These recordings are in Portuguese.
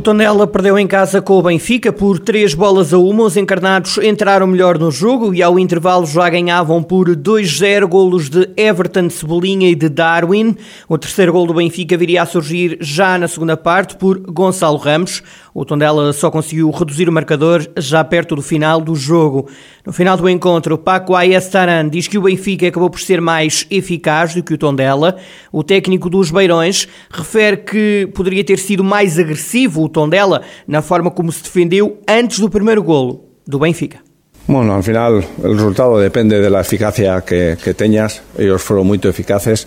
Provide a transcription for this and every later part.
O Tondela perdeu em casa com o Benfica por três bolas a uma. Os encarnados entraram melhor no jogo e ao intervalo já ganhavam por 2-0 golos de Everton, Cebolinha e de Darwin. O terceiro gol do Benfica viria a surgir já na segunda parte por Gonçalo Ramos. O Tondela só conseguiu reduzir o marcador já perto do final do jogo. No final do encontro, Paco Ayestaran diz que o Benfica acabou por ser mais eficaz do que o Tondela. O técnico dos Beirões refere que poderia ter sido mais agressivo o Tondela na forma como se defendeu antes do primeiro golo do Benfica. Bueno, al final el resultado depende de la eficacia que, que tengas. Ellos fueron muy eficaces.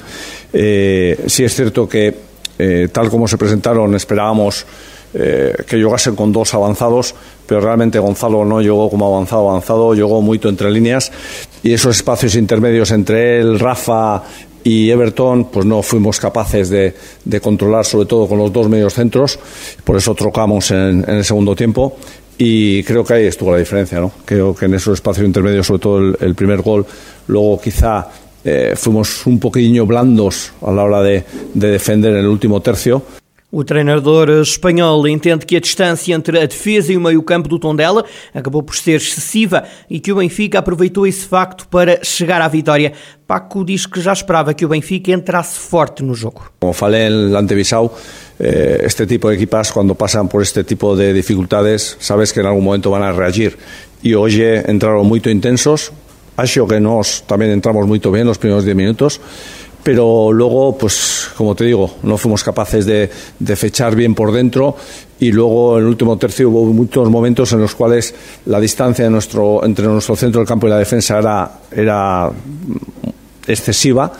Eh, sí es cierto que, eh, tal como se presentaron, esperábamos eh, que jugasen con dos avanzados, pero realmente Gonzalo no llegó como avanzado, avanzado, llegó mucho entre líneas y esos espacios intermedios entre él, Rafa y Everton, pues no fuimos capaces de, controlar, sobre todo con los dos medios centros, por eso trocamos en, el segundo tiempo y creo que ahí estuvo la diferencia, ¿no? Creo que en esos espacios intermedios, sobre todo el, primer gol, luego quizá eh, fuimos un poquillo blandos a la hora de defender en el último tercio. O treinador espanhol entende que a distância entre a defesa e o meio-campo do Tondela acabou por ser excessiva e que o Benfica aproveitou esse facto para chegar à vitória. Paco diz que já esperava que o Benfica entrasse forte no jogo. Como falei en antevisao, eh, este tipo de equipas cuando pasan por este tipo de dificultades sabes que en algún momento a reagir y hoy entraron muy intensos, acho que nos también entramos muy bien los primeros 10 minutos pero luego, pues como te digo, no fuimos capaces de, de, fechar bien por dentro y luego en el último tercio hubo muchos momentos en los cuales la distancia de nuestro, entre nuestro centro del campo y la defensa era, era excesiva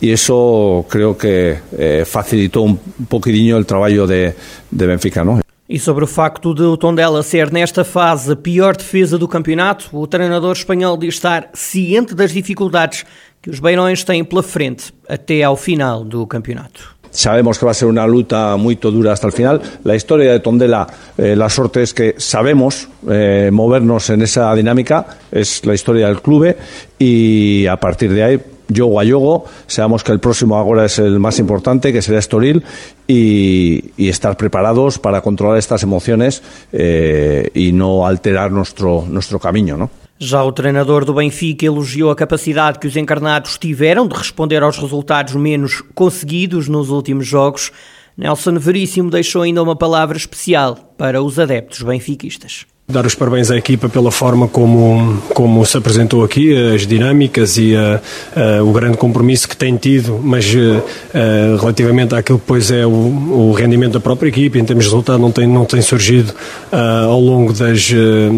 y eso creo que eh, facilitó un poquitinho el trabalho de, de Benfica, ¿no? E sobre o facto de o Tondela ser nesta fase a pior defesa do campeonato, o treinador espanhol diz estar ciente das dificuldades que os Beirões têm pela frente até ao final do campeonato. Sabemos que va a ser una lucha muy dura hasta el final. La historia de Tondela, eh, la suerte es que sabemos eh, movernos en esa dinámica, es la historia del club y a partir de ahí, yogo a yogo, sabemos que el próximo ahora es el más importante, que será Estoril, y, estar preparados para controlar estas emociones eh, y no alterar nuestro, nuestro camino, ¿no? Já o treinador do Benfica elogiou a capacidade que os encarnados tiveram de responder aos resultados menos conseguidos nos últimos jogos. Nelson Veríssimo deixou ainda uma palavra especial para os adeptos benfiquistas. Dar os parabéns à equipa pela forma como, como se apresentou aqui, as dinâmicas e a, a, o grande compromisso que tem tido, mas a, relativamente àquilo que depois é o, o, rendimento da própria equipa, em termos de resultado, não tem, não tem surgido ao longo das,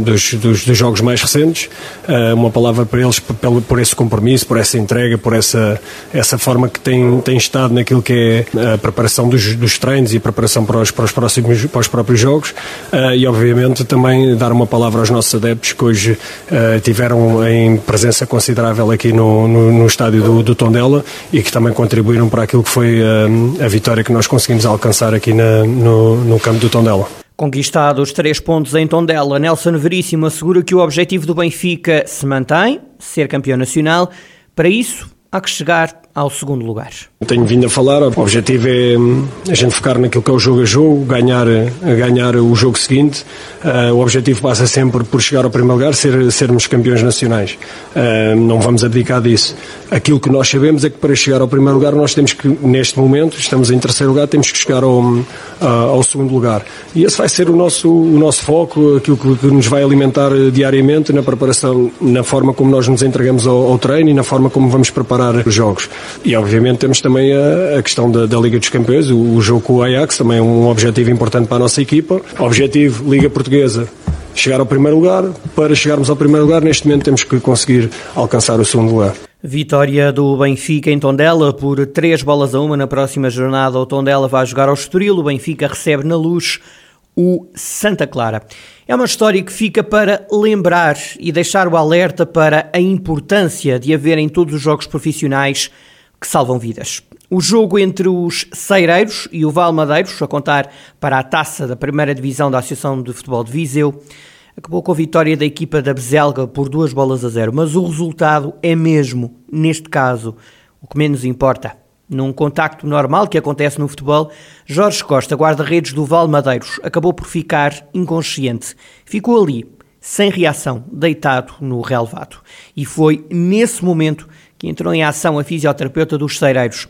dos, dos, dos, jogos mais recentes. uma palavra para eles por, por, esse compromisso, por essa entrega, por essa, essa forma que tem, tem estado naquilo que é a preparação dos, dos treinos e a preparação para os, para os, próximos, para os próprios jogos e, obviamente, também dar uma palavra aos nossos adeptos que hoje uh, tiveram em presença considerável aqui no, no, no estádio do, do, Tondela e que também contribuíram para aquilo que foi uh, a vitória que nós conseguimos alcançar aqui na, no, no campo do Tondela. Conquistados três pontos em Tondela, Nelson Veríssimo assegura que o objetivo do Benfica se mantém, ser campeão nacional. Para isso, há que chegar ao segundo lugar. Tenho vindo a falar, o objetivo é hum, a gente focar naquilo que é o jogo a jogo, ganhar, ganhar o jogo seguinte. Uh, o objetivo passa sempre por chegar ao primeiro lugar, ser, sermos campeões nacionais. Uh, não vamos abdicar disso. Aquilo que nós sabemos é que para chegar ao primeiro lugar nós temos que, neste momento, estamos em terceiro lugar, temos que chegar ao, uh, ao segundo lugar. E esse vai ser o nosso, o nosso foco, aquilo que, que, nos vai alimentar diariamente na preparação, na forma como nós nos entregamos ao, ao treino e na forma como vamos preparar os jogos. E obviamente temos também a, a questão da, da, Liga dos Campeões, o, o, jogo com o Ajax, também é um objetivo importante para a nossa equipa. Objetivo Liga Portuguesa, chegar ao primeiro lugar. Para chegarmos ao primeiro lugar, neste momento temos que conseguir alcançar o segundo lugar. Vitória do Benfica em Tondela por três bolas a uma na próxima jornada. O Tondela vai jogar ao Estoril, o Benfica recebe na luz o Santa Clara. É uma história que fica para lembrar e deixar o alerta para a importância de haver em todos os jogos profissionais que salvam vidas. O jogo entre os Ceireiros e o Valmadeiros, a contar para a taça da primeira divisão da Associação de Futebol de Viseu, acabou com a vitória da equipa da Bezelga por duas bolas a zero, mas o resultado é mesmo, neste caso, o que menos importa. Num contacto normal que acontece no futebol, Jorge Costa, guarda-redes do Valmadeiros, acabou por ficar inconsciente. Ficou ali, sem reação, deitado no relevado. E foi nesse momento que entrou em ação a fisioterapeuta dos Ceireiros.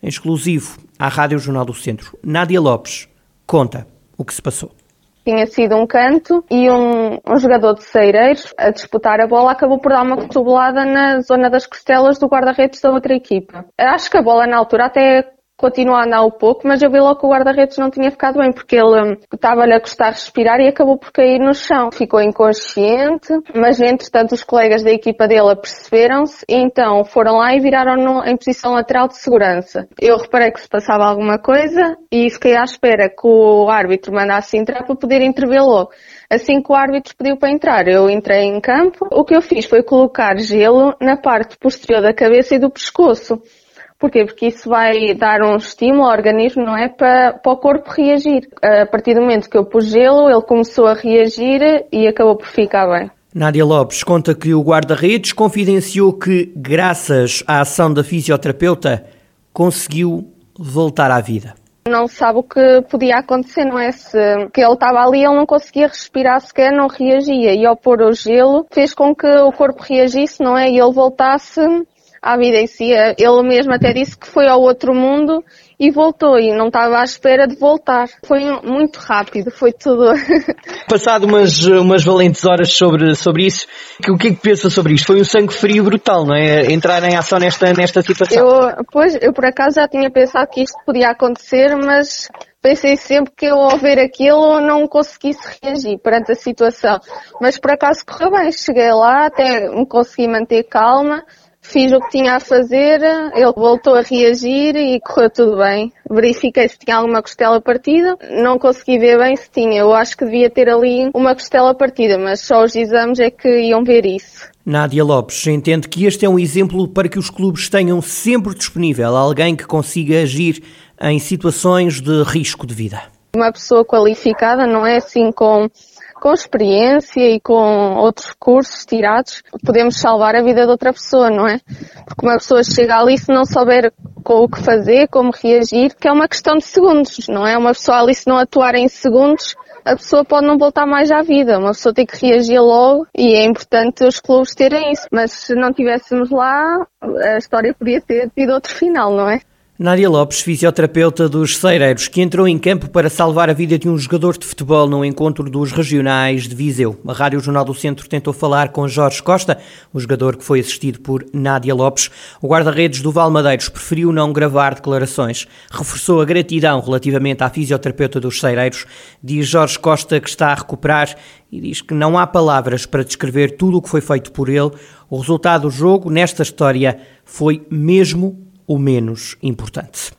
Em exclusivo à Rádio Jornal do Centro, Nádia Lopes conta o que se passou tinha sido um canto e um, um, jogador de Ceireiros a disputar a bola acabou por dar uma cotovelada na zona das costelas do guarda-redes da outra equipa. Acho que a bola na altura até continua a andar um pouco, mas eu vi logo que o guarda-redes não tinha ficado bem, porque ele hum, estava-lhe a custar respirar e acabou por cair no chão. Ficou inconsciente, mas entretanto os colegas da equipa dele aperceberam-se e então foram lá e viraram-no em posição lateral de segurança. Eu reparei que se passava alguma coisa e fiquei à espera que o árbitro mandasse entrar para poder intervir logo. Assim que o árbitro pediu para entrar, eu entrei em campo. O que eu fiz foi colocar gelo na parte posterior da cabeça e do pescoço. Porquê? Porque isso vai dar um estímulo ao organismo, não é? Para, para o corpo reagir. A partir do momento que eu pus gelo, ele começou a reagir e acabou por ficar bem. Nádia Lopes conta que o guarda-redes confidenciou que, graças à ação da fisioterapeuta, conseguiu voltar à vida. Não sabe o que podia acontecer, não é? Se que ele estava ali, ele não conseguia respirar sequer, não reagia. E ao pôr o gelo, fez com que o corpo reagisse, não é? E ele voltasse à vida em si. Ele mesmo até disse que foi ao outro mundo e voltou e não estava à espera de voltar. Foi muito rápido, foi tudo. Passado umas, umas valentes horas sobre, sobre isso, o que é que pensa sobre isto? Foi um sangue frio brutal, não é? Entrar em ação nesta, nesta situação. Eu, pois, eu por acaso já tinha pensado que isto podia acontecer, mas pensei sempre que eu ao ver aquilo não conseguisse reagir perante a situação. Mas por acaso correu bem, cheguei lá, até me consegui manter calma Fiz o que tinha a fazer, ele voltou a reagir e correu tudo bem. Verifiquei se tinha alguma costela partida, não consegui ver bem se tinha. Eu acho que devia ter ali uma costela partida, mas só os exames é que iam ver isso. Nádia Lopes entende que este é um exemplo para que os clubes tenham sempre disponível alguém que consiga agir em situações de risco de vida. Uma pessoa qualificada não é assim com com experiência e com outros cursos tirados, podemos salvar a vida de outra pessoa, não é? Porque uma pessoa chega ali se não souber com o que fazer, como reagir, que é uma questão de segundos, não é? Uma pessoa ali se não atuar em segundos, a pessoa pode não voltar mais à vida. Uma pessoa tem que reagir logo e é importante os clubes terem isso. Mas se não tivéssemos lá, a história podia ter tido outro final, não é? Nádia Lopes, fisioterapeuta dos Ceireiros, que entrou em campo para salvar a vida de um jogador de futebol no encontro dos regionais de Viseu. A Rádio Jornal do Centro tentou falar com Jorge Costa, o jogador que foi assistido por Nádia Lopes. O guarda-redes do Valmadeiros preferiu não gravar declarações. Reforçou a gratidão relativamente à fisioterapeuta dos Ceireiros. Diz Jorge Costa que está a recuperar e diz que não há palavras para descrever tudo o que foi feito por ele. O resultado do jogo, nesta história, foi mesmo o menos importante.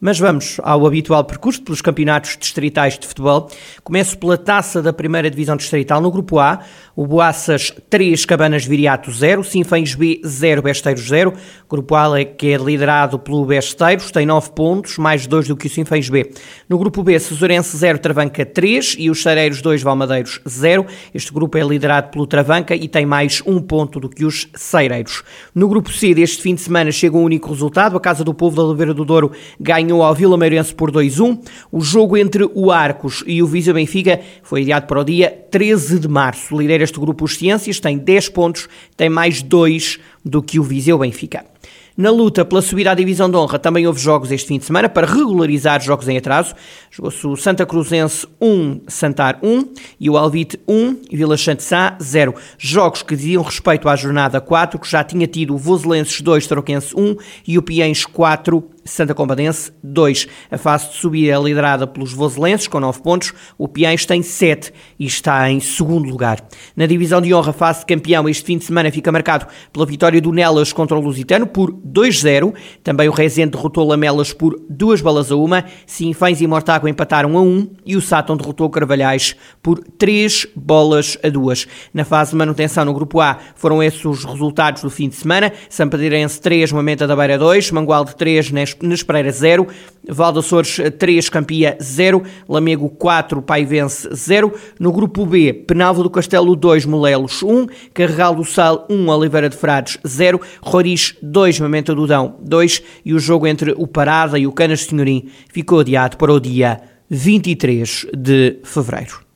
Mas vamos ao habitual percurso pelos campeonatos distritais de futebol. Começo pela taça da primeira divisão distrital no grupo A. O Boaças 3, Cabanas Viriato 0, Sinfães B 0, Besteiros 0. Grupo A que é liderado pelo Besteiros, tem 9 pontos, mais 2 do que o Sinfães B. No grupo B, Cesurense 0, Travanca 3 e os Chareiros 2, Valmadeiros 0. Este grupo é liderado pelo Travanca e tem mais 1 ponto do que os Cereiros. No grupo C deste fim de semana chega um único resultado. A Casa do Povo da Oliveira do Douro ganhou ao Vila Meirense por 2-1. O jogo entre o Arcos e o Viseu Benfica foi adiado para o dia 13 de março. Lidera este grupo os Ciências, tem 10 pontos, tem mais 2 do que o Viseu Benfica. Na luta pela subida à divisão de honra também houve jogos este fim de semana para regularizar jogos em atraso. Jogou-se o Santa Cruzense 1, Santar 1 e o Alvite 1 e Vila Santissá 0. Jogos que diziam respeito à jornada 4, que já tinha tido o Voselenses 2, Troquense 1 e o Piens 4, Santa Combadense 2. A fase de subida é liderada pelos voselenses com 9 pontos, o Piães tem 7 e está em segundo lugar. Na divisão de honra, fase de campeão, este fim de semana fica marcado pela vitória do Nelas contra o Lusitano por 2-0. Também o Rezende derrotou Lamelas por 2 balas a 1. Sinfães e Mortágua empataram a 1 e o Sátão derrotou Carvalhais por 3 bolas a 2. Na fase de manutenção no grupo A foram esses os resultados do fim de semana. Sampaderense 3, Mamenta da Beira 2, Mangualde 3, Nesp Nespereira 0, Valdaçores 3, Campia 0, Lamego 4, Paivense 0. No grupo B, Penalvo do Castelo 2, Molelos 1, Carregal do Sal 1, Oliveira de Frades 0, Roriz 2, Mamenta do Dão 2 e o jogo entre o Parada e o Canas Senhorim ficou adiado para o dia 23 de fevereiro.